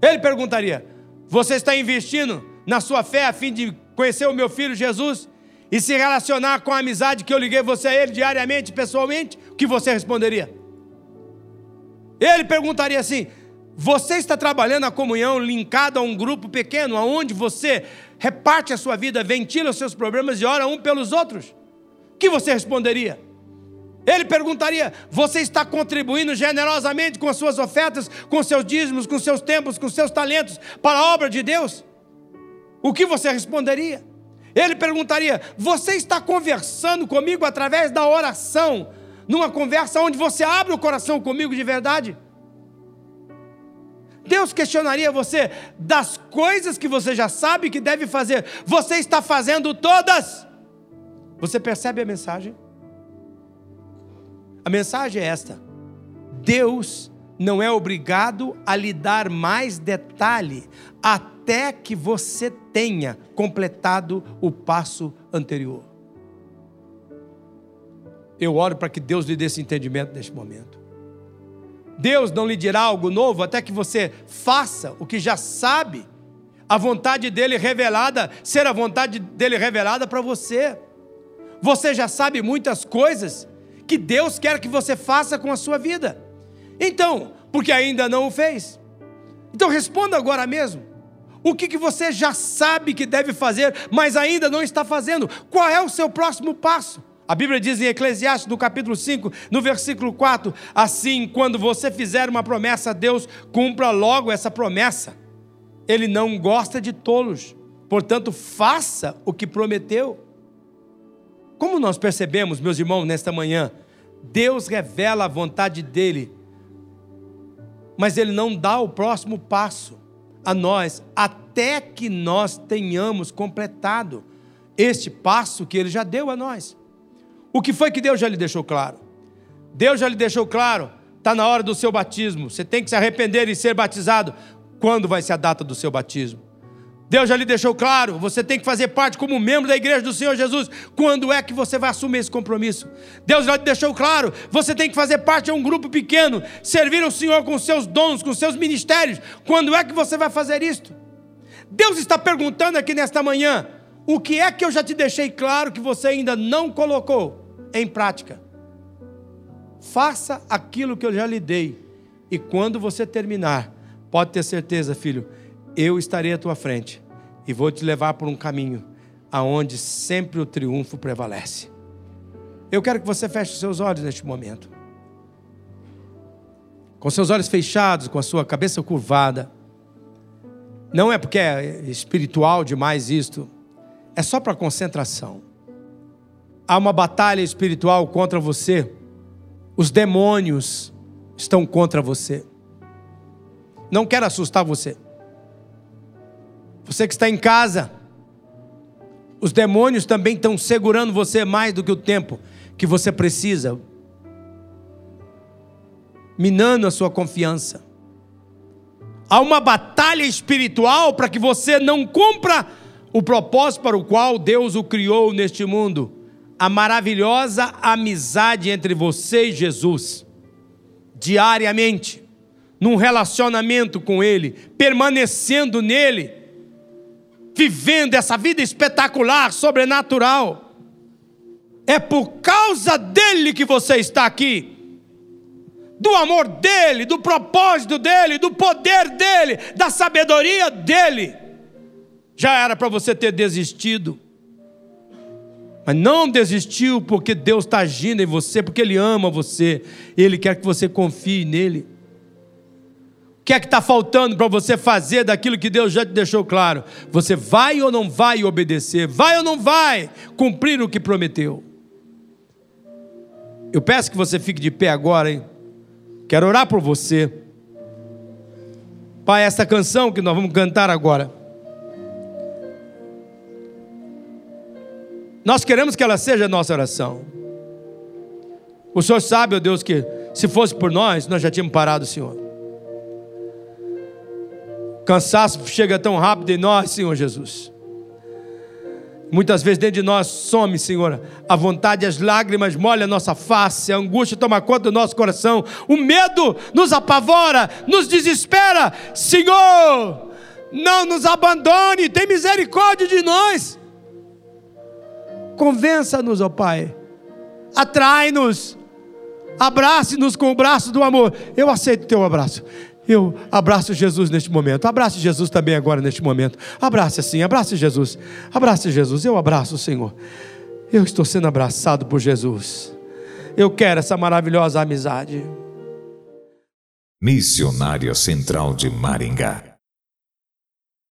Ele perguntaria: Você está investindo na sua fé a fim de conhecer o meu filho Jesus e se relacionar com a amizade que eu liguei você a ele diariamente, pessoalmente? O que você responderia? Ele perguntaria assim: Você está trabalhando a comunhão linkado a um grupo pequeno, aonde você reparte a sua vida, ventila os seus problemas e ora um pelos outros? O que você responderia? Ele perguntaria: Você está contribuindo generosamente com as suas ofertas, com seus dízimos, com seus tempos, com seus talentos para a obra de Deus? O que você responderia? Ele perguntaria: Você está conversando comigo através da oração, numa conversa onde você abre o coração comigo de verdade? Deus questionaria você das coisas que você já sabe que deve fazer, você está fazendo todas. Você percebe a mensagem? A mensagem é esta: Deus não é obrigado a lhe dar mais detalhe até que você tenha completado o passo anterior. Eu oro para que Deus lhe dê esse entendimento neste momento. Deus não lhe dirá algo novo até que você faça o que já sabe, a vontade dele revelada, ser a vontade dele revelada para você. Você já sabe muitas coisas que Deus quer que você faça com a sua vida. Então, porque ainda não o fez. Então responda agora mesmo. O que, que você já sabe que deve fazer, mas ainda não está fazendo? Qual é o seu próximo passo? A Bíblia diz em Eclesiastes, no capítulo 5, no versículo 4: Assim, quando você fizer uma promessa a Deus, cumpra logo essa promessa. Ele não gosta de tolos, portanto, faça o que prometeu. Como nós percebemos, meus irmãos, nesta manhã, Deus revela a vontade dele, mas ele não dá o próximo passo a nós até que nós tenhamos completado este passo que ele já deu a nós. O que foi que Deus já lhe deixou claro? Deus já lhe deixou claro, está na hora do seu batismo, você tem que se arrepender e ser batizado. Quando vai ser a data do seu batismo? Deus já lhe deixou claro, você tem que fazer parte como membro da igreja do Senhor Jesus. Quando é que você vai assumir esse compromisso? Deus já lhe deixou claro, você tem que fazer parte de um grupo pequeno, servir o Senhor com seus dons, com seus ministérios. Quando é que você vai fazer isto? Deus está perguntando aqui nesta manhã: o que é que eu já te deixei claro que você ainda não colocou em prática? Faça aquilo que eu já lhe dei, e quando você terminar, pode ter certeza, filho eu estarei à tua frente e vou te levar por um caminho aonde sempre o triunfo prevalece. Eu quero que você feche os seus olhos neste momento. Com seus olhos fechados, com a sua cabeça curvada. Não é porque é espiritual demais isto, é só para concentração. Há uma batalha espiritual contra você. Os demônios estão contra você. Não quero assustar você. Você que está em casa, os demônios também estão segurando você mais do que o tempo que você precisa. minando a sua confiança. Há uma batalha espiritual para que você não cumpra o propósito para o qual Deus o criou neste mundo. A maravilhosa amizade entre você e Jesus, diariamente, num relacionamento com Ele, permanecendo nele, vivendo essa vida espetacular, sobrenatural. É por causa dele que você está aqui do amor dele, do propósito dele, do poder dele, da sabedoria dele. Já era para você ter desistido. Mas não desistiu porque Deus está agindo em você, porque Ele ama você, Ele quer que você confie nele. O que é que está faltando para você fazer daquilo que Deus já te deixou claro? Você vai ou não vai obedecer? Vai ou não vai cumprir o que prometeu? Eu peço que você fique de pé agora, hein? Quero orar por você. Pai, essa canção que nós vamos cantar agora. Nós queremos que ela seja a nossa oração. O Senhor sabe, ó Deus, que se fosse por nós, nós já tínhamos parado, Senhor. Cansaço chega tão rápido em nós, Senhor Jesus. Muitas vezes dentro de nós some, Senhor, a vontade, as lágrimas molham a nossa face, a angústia toma conta do nosso coração, o medo nos apavora, nos desespera. Senhor, não nos abandone, tem misericórdia de nós. Convença-nos, ó Pai, atrai-nos, abrace-nos com o braço do amor. Eu aceito o teu abraço. Eu abraço Jesus neste momento. Abrace Jesus também agora neste momento. Abrace assim, abrace Jesus. Abrace Jesus. Eu abraço o Senhor. Eu estou sendo abraçado por Jesus. Eu quero essa maravilhosa amizade. Missionária Central de Maringá